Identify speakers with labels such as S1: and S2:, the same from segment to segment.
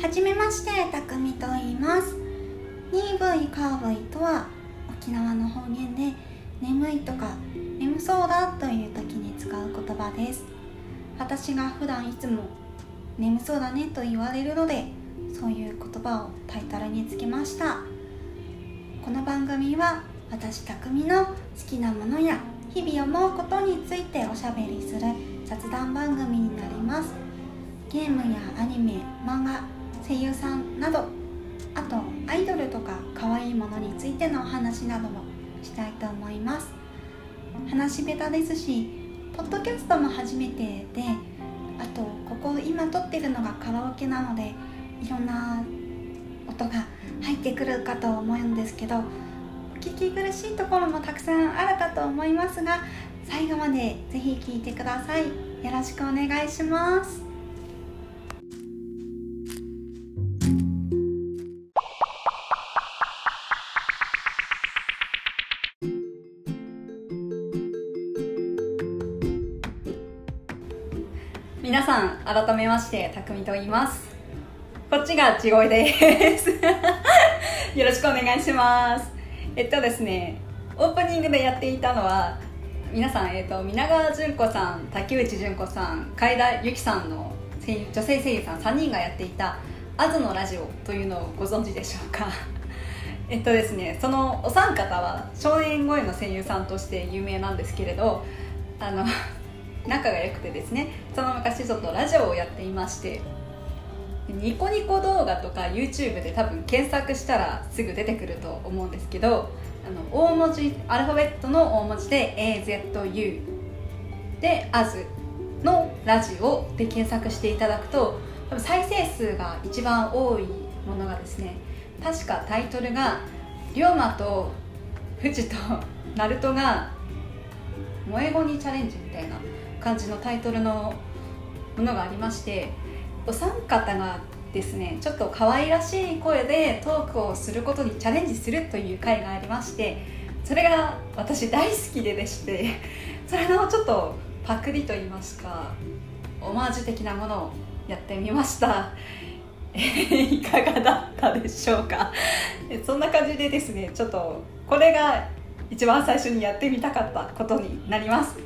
S1: はじめましてたくみと言います。ニーブイカーブイとは沖縄の方言で眠いとか眠そうだという時に使う言葉です。私が普段いつも眠そうだねと言われるのでそういう言葉をタイトルにつけました。この番組は私匠の好きなものや日々思うことについておしゃべりする雑談番組になります。ゲームやアニメ漫画声優さんなどあとアイドルとか可愛いものについてのお話などもしたいと思います話下手ですしポッドキャストも初めてであとここ今撮ってるのがカラオケなのでいろんな音が入ってくるかと思うんですけどお聞き苦しいところもたくさんあるかと思いますが最後までぜひ聴いてくださいよろしくお願いします
S2: めましてたくみと言います。こっちが地声です。よろしくお願いします。えっとですねオープニングでやっていたのは皆さん、えっと、皆川淳子さん竹内純子さん海田由紀さんの女性声優さん3人がやっていた「アズのラジオ」というのをご存知でしょうか。えっとですねそのお三方は少年声の声優さんとして有名なんですけれどあの仲が良くてですねその昔ちょっとラジオをやっていましてニコニコ動画とか YouTube で多分検索したらすぐ出てくると思うんですけどあの大文字アルファベットの大文字で AZU で「AS」のラジオで検索していただくと多分再生数が一番多いものがですね確かタイトルが「龍馬と富士とナルトが萌え語にチャレンジ」みたいな感じのタイトルのものがありましてお三方がですねちょっと可愛らしい声でトークをすることにチャレンジするという回がありましてそれが私大好きででして それのちょっとパクリと言いますかオマージュ的なものをやってみました。いかがだったでしょうか？そんな感じでですねちょっとこれが一番最初にやってみたかったことになります。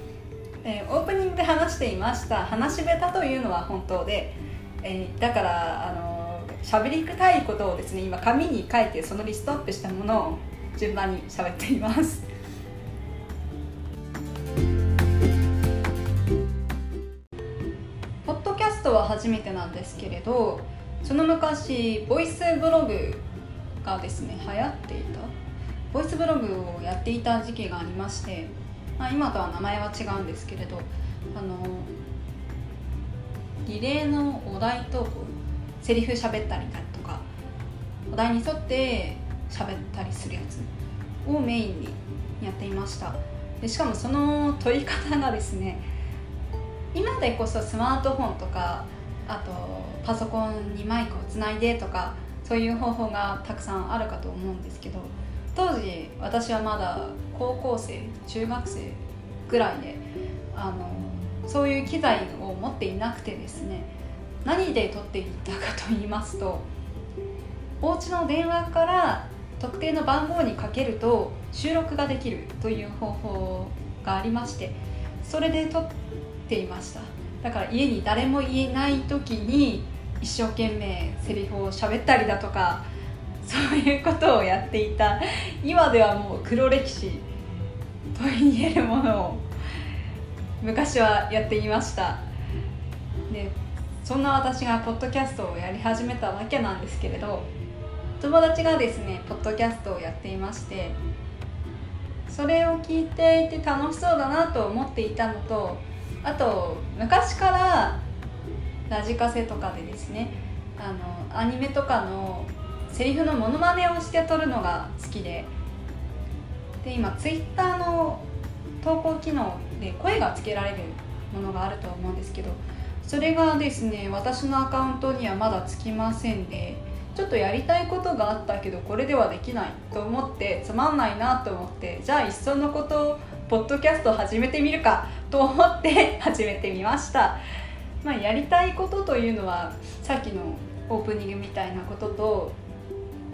S2: えー、オープニングで話していました話し下手というのは本当で、えー、だからあの喋りたいことをですね今紙に書いてそのリストアップしたものを順番に喋っています。ポッドキャストは初めてなんですけれどその昔ボイスブログがですね流行っていたボイスブログをやっていた時期がありましてまあ、今とは名前は違うんですけれどあのリレーのお題とセリフ喋ったりだとかお題に沿って喋ったりするやつをメインにやっていました。でしかもその取り方がですね今でこそスマートフォンとかあとパソコンにマイクをつないでとかそういう方法がたくさんあるかと思うんですけど当時私はまだ高校生中学生ぐらいであのそういう機材を持っていなくてですね何で撮っていったかと言いますとお家の電話から特定の番号にかけると収録ができるという方法がありましてそれで撮っていました。だから家に誰もいない時に一生懸命セリフを喋ったりだとかそういうことをやっていた。今ではもう黒歴史と言えるものを昔はやっていました。でそんな私がポッドキャストをやり始めたわけなんですけれど友達がですねポッドキャストをやっていましてそれを聞いていて楽しそうだなと思っていたのとあと昔からラジカセとかでですねあのアニメとかのセリフのモノマネをして撮るのが好きでで今ツイッターの投稿機能で声がつけられるものがあると思うんですけどそれがですね私のアカウントにはまだつきませんでちょっとやりたいことがあったけどこれではできないと思ってつまんないなと思ってじゃあいっそのことをポッドキャスト始めてみるかと思って始めてみました、まあ、やりたいことというのはさっきのオープニングみたいなことと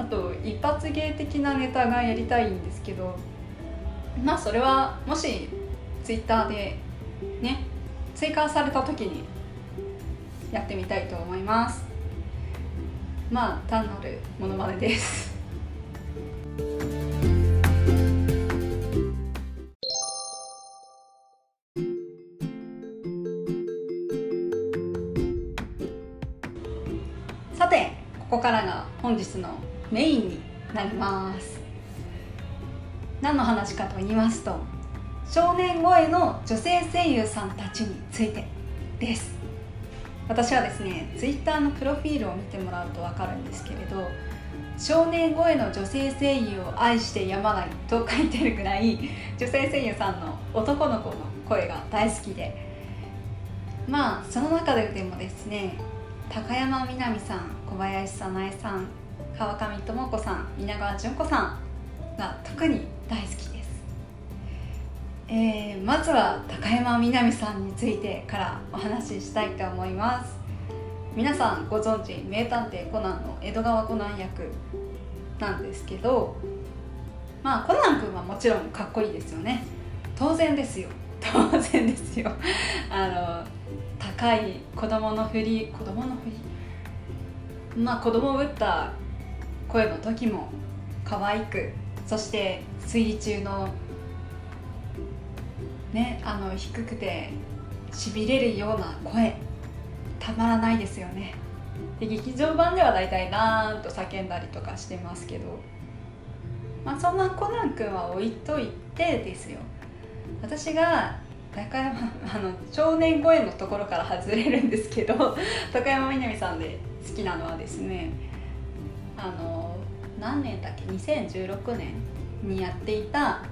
S2: あと一発芸的なネタがやりたいんですけどまあそれはもしツイッターでね追加された時にやってみたいと思います。まあ単なるものまねです。さてここからが本日のメインになります。何の話かと言いますと少年声の女性声優さんたちについてです。私はですねツイッターのプロフィールを見てもらうと分かるんですけれど少年声の女性声優を愛してやまないと書いてるぐらい女性声優さんの男の子の声が大好きでまあその中でもですね高山みなみさん小林早苗さん川上智子さん稲川淳子さんが特に大好きです、えー、まずは高山みなみさんについてからお話ししたいと思います。皆さんご存知名探偵コナンの江戸川コナン役なんですけどまあコナン君はもちろんかっこいいですよね。当然ですよ。当然ですよ。あの高い子供のふり子供のふりまあ子供を打った声の時も可愛くそして推理中のねあの低くてしびれるような声たまらないですよね。で劇場版では大体なーんと叫んだりとかしてますけど。まあそんなコナン君は置いといてですよ。私が高山あの少年声のところから外れるんですけど高山みなみさんで好きなのはですねあの何年だっけ？2016年にやっていた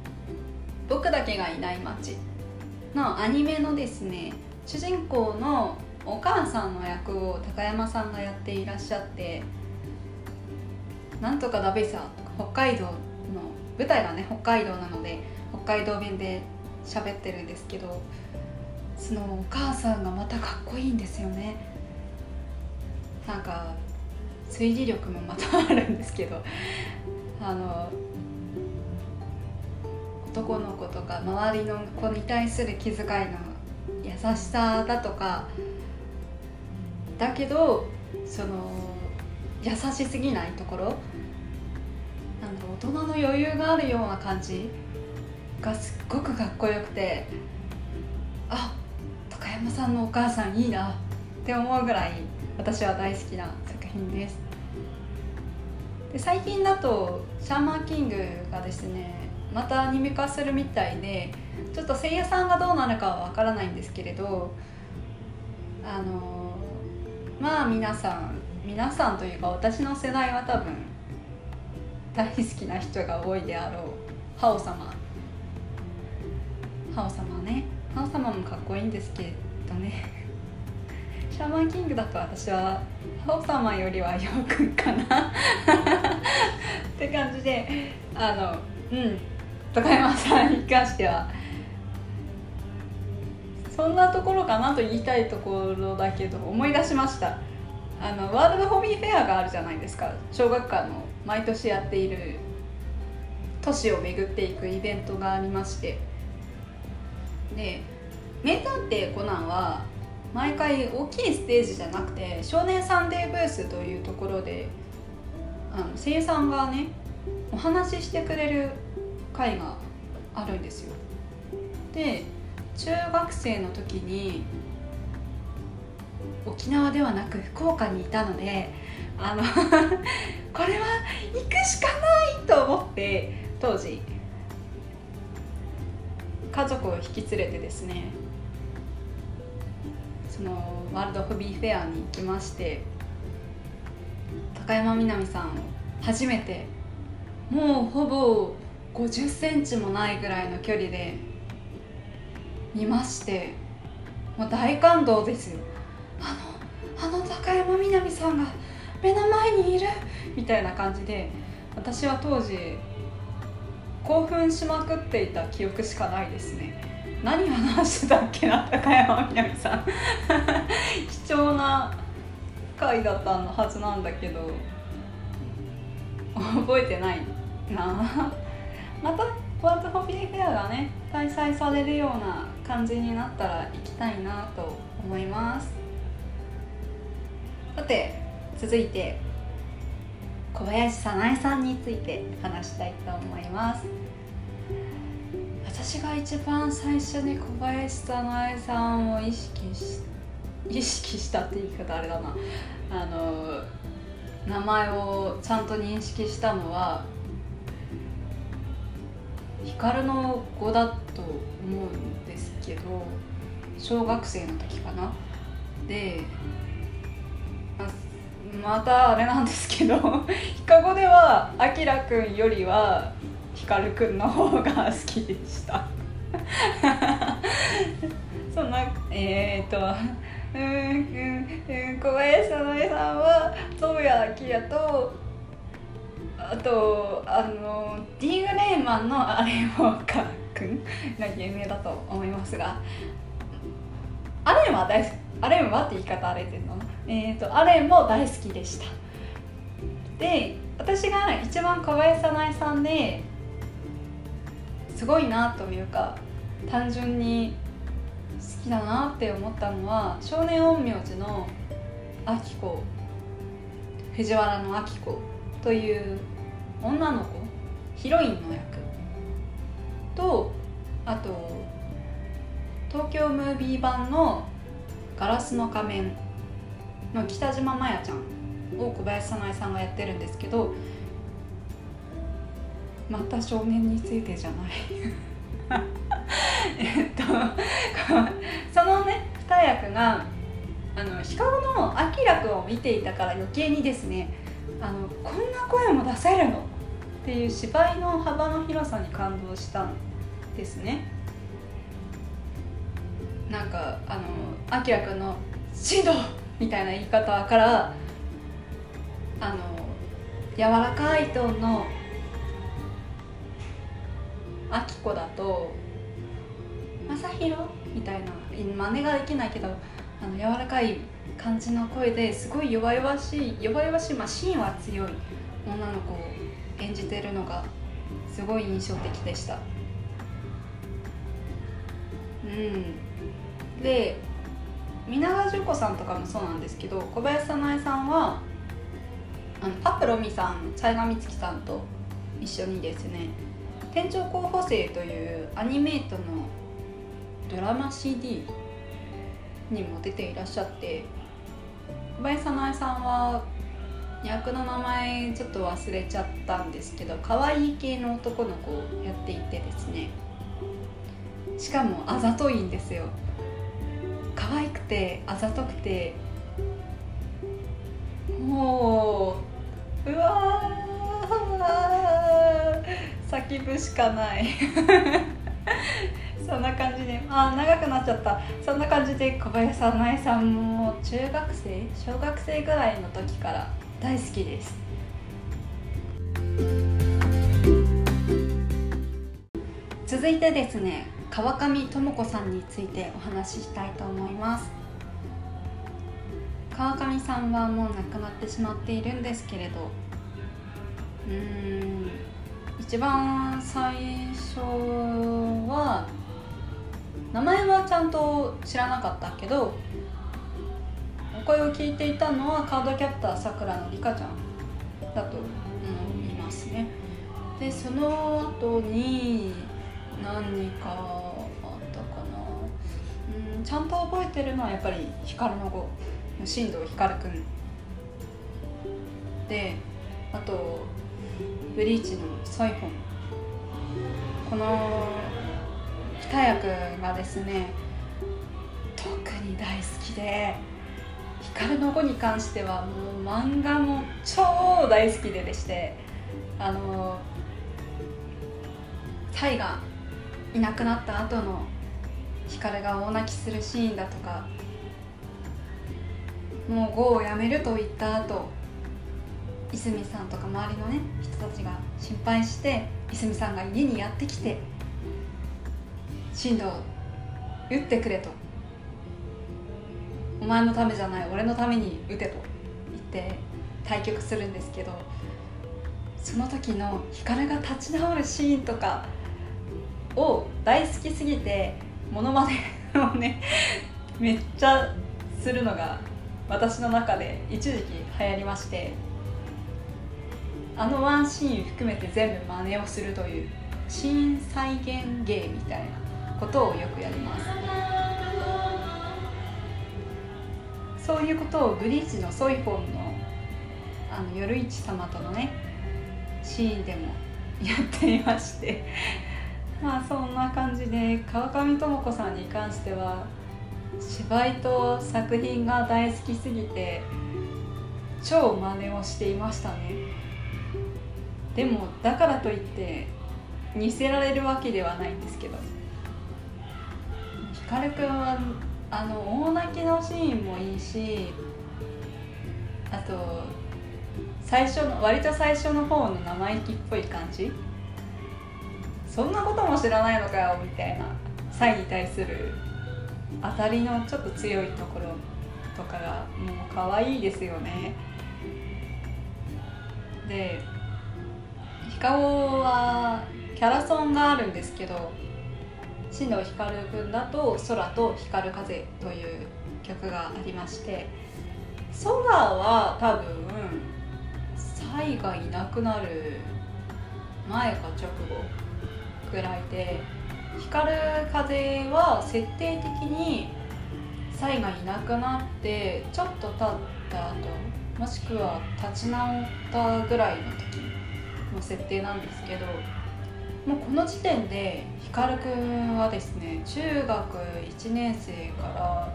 S2: 「僕だけがいない街」のアニメのですね主人公のお母さんの役を高山さんがやっていらっしゃって「なんとかだべさ」とか北海道の舞台がね北海道なので北海道弁で喋ってるんですけどそのお母さんがまたかっこいいんですよね。なんか推理力もまたあるんですけどあの男の子とか周りの子に対する気遣いの優しさだとかだけどその優しすぎないところなんか大人の余裕があるような感じがすっごくかっこよくてあ高山さんのお母さんいいなって思うぐらい私は大好きな品です。で最近だとシャーマンキングがですねまたアニメ化するみたいでちょっと声優さんがどうなるかはわからないんですけれどあのまあ皆さん皆さんというか私の世代は多分大好きな人が多いであろうハオ様。ハオ様ね。ハオ様もかっこいいんですけどね。シャーマンキングだと私はハオ様よりはヨウくかな。って感じであのうん高山さんに関しては。そんなところかなと言いたいところだけど思い出しました。あのワールドホビーフェアがあるじゃないですか。小学館の毎年やっている都市を巡っていくイベントがありまして。で「名探偵コナン」は毎回大きいステージじゃなくて少年サンデーブースというところであの声優さんがねお話ししてくれる会があるんですよ。で中学生の時に沖縄ではなく福岡にいたのであの これは行くしかないと思って当時。家族を引き連れてですねそのワールドホビーフェアに行きまして高山みなみさんを初めてもうほぼ50センチもないぐらいの距離で見ましてもう大感動ですよ。あのあの高山みなみさんが目の前にいるみたいな感じで私は当時興奮しまくっていた記憶しかないですね。何話してたっけな高山みなみさん。貴重な回だったのはずなんだけど。覚えてないな。またワールドホビーフェアがね開催されるような感じになったら行きたいなと思います。さて続いて小林早苗さんについて話したいと思います。私が一番最初に小林早苗さんを意識し意識したって言い方あれだな。あの名前をちゃんと認識したのは光の子だと思うんですけど小学生の時かな。でまたあれなんですけど ヒカゴではあきらくんよりはひかるくんの方が好きでした。そんなえー、っとうんうん小林早苗さんは宗谷明とあとあのディーグ・レーマンのアレン・ウォーカー君が有名だと思いますがアレンは大好きアレンはって言い方あれてるの？えっ、ー、とアレンも大好きでした。で私が一番小林早苗さんですごいなというか単純に好きだなって思ったのは少年陰陽師のあき子藤原のあき子という女の子ヒロインの役。とあと東京ムービー版の「ガラスの仮面」の北島麻也ちゃんを小林早苗さんがやってるんですけどまた少年についてじゃない えっとそのね二役があのシカゴのアキラ君を見ていたから余計にですねあのこんな声も出せるの？っていう芝居の幅の広さに感動したんですねなんかあのあきらくんの「シド!」みたいな言い方からあの柔らかいトーンのあきこだと「まさひろ」みたいな。真似ができないけどあの柔らかい感じの声ですごい弱々しい弱々しい、まあ、芯は強い女の子を演じてるのがすごい印象的でした。うん。で皆川淳子さんとかもそうなんですけど小林早苗さんはあのパプロミさん雑賀美月さんと一緒にですね「店長候補生」というアニメートのドラマ CD にも出ていらっしゃって小林早苗さんは役の名前ちょっと忘れちゃったんですけど可愛い系の男の子をやっていてですね。しかもあざといんですよ。可愛くてあざとくてもううわ叫ぶしかない。そんな感じであ長くなっちゃった。そんな感じで小林早苗さんも中学生小学生ぐらいの時から大好きです。続いてですね川上智子さんについてお話ししたいと思います。川上さんはもう亡くなってしまっているんですけれど。うーん。一番最初は名前はちゃんと知らなかったけどお声を聞いていたのはカードキャプターさくらのりかちゃんだと思いますね。でその後に何かあったかな。うんちゃんと覚えてるのはやっぱり光の子進藤光くん。であとブリーチのソイホンこの二役がですね特に大好きで光の子に関してはもう漫画も超大好きででしてあのタイがいなくなった後の光が大泣きするシーンだとかもう GO をやめると言った後泉さんとか周りのね人たちが心配して泉さんが家にやってきて進藤打ってくれとお前のためじゃない俺のために打てと言って対局するんですけどその時の光が立ち直るシーンとかを大好きすぎてモノマネをねめっちゃするのが私の中で一時期流行りましてあのワンシーン含めて全部真似をするというシーン再現芸みたいなことをよくやります。そういうことをブリーチのソイフォンのあの夜市様とのねシーンでもやっていまして。まあそんな感じで川上智子さんに関しては芝居と作品が大好きすぎて超真似をしていましたね。でもだからといって似せられるわけではないんですけど。光くんはあの大泣きのシーンもいいしあと最初の割と最初の方の生意気っぽい感じ。そんなことも知らないのかよみたいなサイに対する当たりのちょっと強いところとかがもう可愛いですよね。でヒカオはキャラソンがあるんですけど新藤光君だと「空と光る風」という曲がありまして空は多分サイがいなくなる前か直後ぐらいで光る風は設定的にサイがいなくなってちょっと経った後もしくは立ち直ったぐらいの時の設定なんですけどもうこの時点で光くんはですね中学1年生から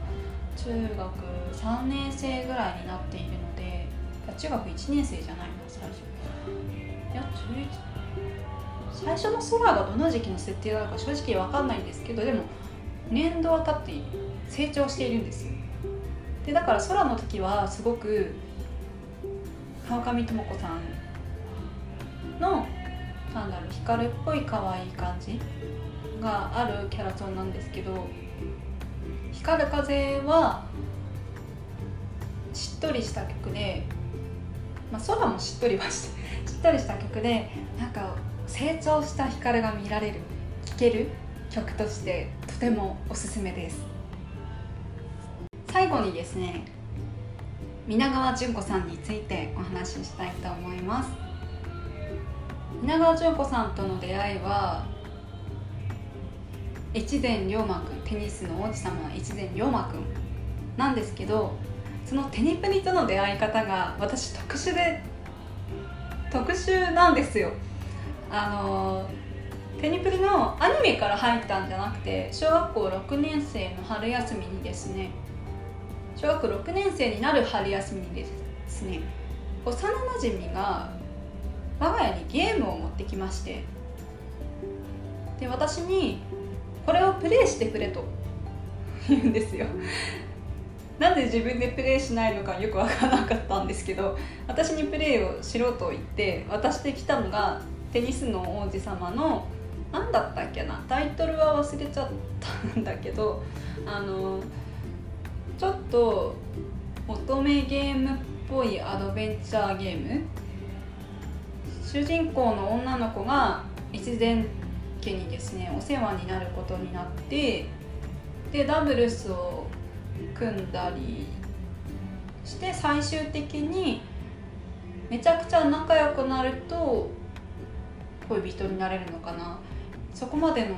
S2: 中学3年生ぐらいになっているので中学1年生じゃないな最初。いや中1最初の空がどの時期の設定なのか正直分かんないんですけどでも年度は経って成長しているんですよ。でだから空の時はすごく川上智子さんのなんだろう光っぽい可愛い感じがあるキャラソンなんですけど光る風はしっとりした曲で、まあ、空もしっとりはし しっとりした曲でなんか成長した光が見られる聴ける曲としてとてもおすすめです。最後にですね皆川淳子さんについてお話ししたいと思います。皆川淳子さんとの出会いは越前龍馬くんテニスの王子様越前龍馬くんなんですけどそのテニプニとの出会い方が私特殊で特殊なんですよ。あのテニプリのアニメから入ったんじゃなくて小学校6年生の春休みにですね小学6年生になる春休みですね。幼なじみが我が家にゲームを持ってきましてで私にこれをプレイしてくれと 言うんですよ。なんで自分でプレイしないのかよく分からなかったんですけど私にプレイをしろと言って渡してきたのがテニスの王子様の何だったっけなタイトルは忘れちゃったんだけどあのちょっと乙女ゲームっぽいアドベンチャーゲーム？主人公の女の子が越前家にですねお世話になることになってでダブルスを組んだりして最終的にめちゃくちゃ仲良くなると恋人になれるのかな。そこまでの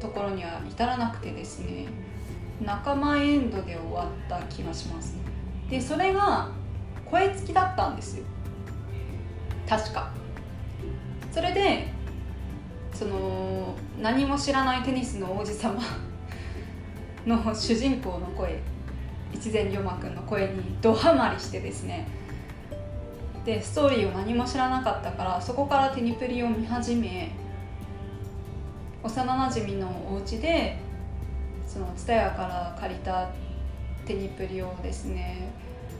S2: ところには至らなくてですね。仲間エンドで終わった気がしますでそれが声付きだったんですよ。確か。それでその何も知らないテニスの王子様 の主人公の声越前龍馬くんの声にドハマりしてですね。でストーリーを何も知らなかったからそこからテニプリを見始め幼なじみのお家でその蔦屋から借りたテニプリをですね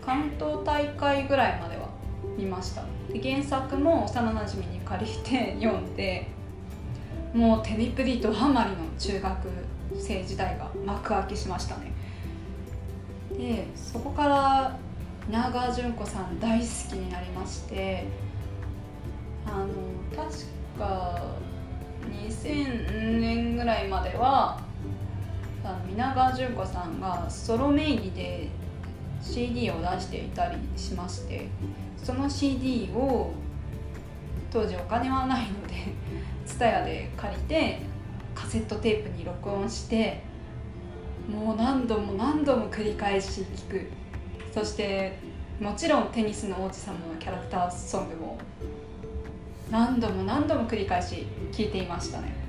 S2: 関東大会ぐらいまでは見ました。原作も幼なじみに借りて 読んでもうテニプリとハマりの中学生時代が幕開けしましたね。でそこから稲川淳子さん大好きになりましてあの確か2000年ぐらいまでは皆川淳子さんがソロ名義で CD を出していたりしましてその CD を当時お金はないので TSUTAYA で借りてカセットテープに録音してもう何度も何度も繰り返し聴く。そしてもちろんテニスの王子様のキャラクターソングも何度も何度も繰り返し聴いていましたね。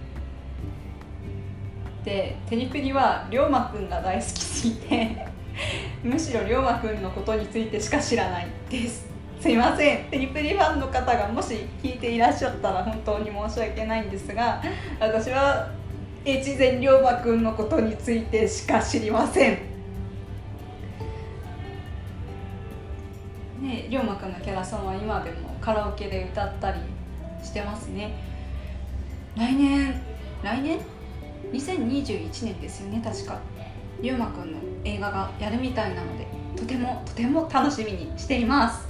S2: でテニプリは龍馬くんが大好きすぎて むしろ龍馬くんのことについてしか知らないです。すいません。テニプリファンの方がもし聞いていらっしゃったら本当に申し訳ないんですが私は越前龍馬くんのことについてしか知りません。ね龍馬くんのキャラソンは今でもカラオケで歌ったりしてますね。来年来年？2021年ですよね確か。龍馬くんの映画がやるみたいなのでとてもとても楽しみにしています。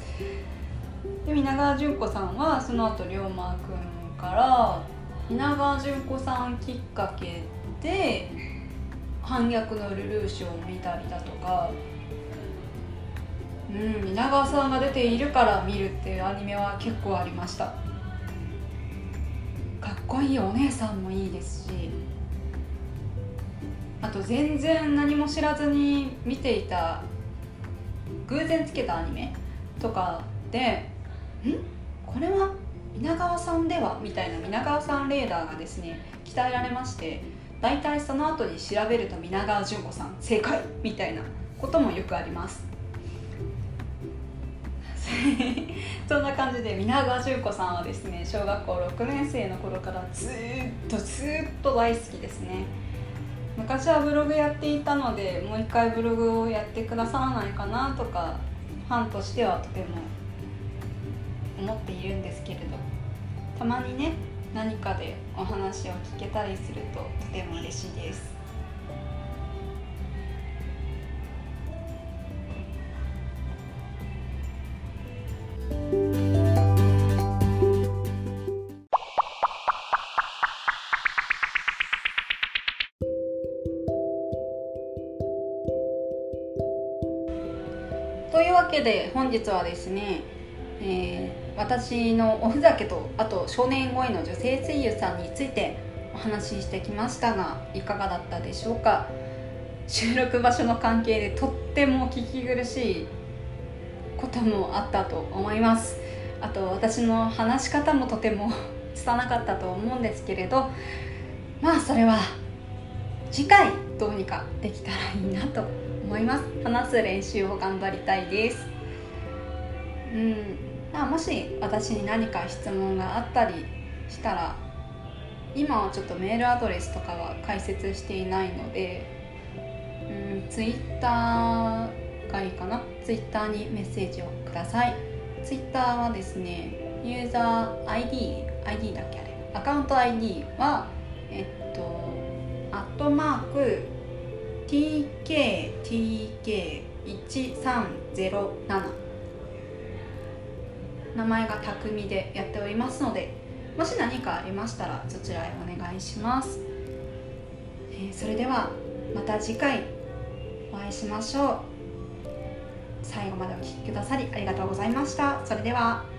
S2: で皆川淳子さんはその後龍馬くんから皆川淳子さんきっかけで反逆のルルーシュを見たりだとかうん皆川さんが出ているから見るっていうアニメは結構ありました。かっこいいお姉さんもいいですしあと全然何も知らずに見ていた偶然つけたアニメとかでん？これは皆川さんではみたいな皆川さんレーダーがですね鍛えられまして大体その後に調べると皆川淳子さん正解みたいなこともよくあります。そんな感じで皆川淳子さんはですね小学校6年生の頃からずっとずっと大好きですね。昔はブログやっていたのでもう一回ブログをやってくださらないかなとかファンとしてはとても思っているんですけれど。たまにね何かでお話を聞けたりするととても嬉しいです。わけで本日はですね、えー、私のおふざけとあと少年声の女性声優さんについてお話ししてきましたがいかがだったでしょうか？収録場所の関係でとっても聞き苦しいこともあったと思います。あと私の話し方もとても拙かったと思うんですけれどまあそれは次回どうにかできたらいいなと思います。話す練習を頑張りたいです。うん。まあもし私に何か質問があったりしたら今はちょっとメールアドレスとかは解説していないのでうんツイッターがいいかな？ツイッターにメッセージをください。ツイッターはですねユーザー ID ID だっけあれ？アカウント ID はえっとアットマーク TKTK1307 名前が匠でやっておりますのでもし何かありましたらそちらへお願いします、えー、それではまた次回お会いしましょう。最後までお聴きくださりありがとうございました。それでは。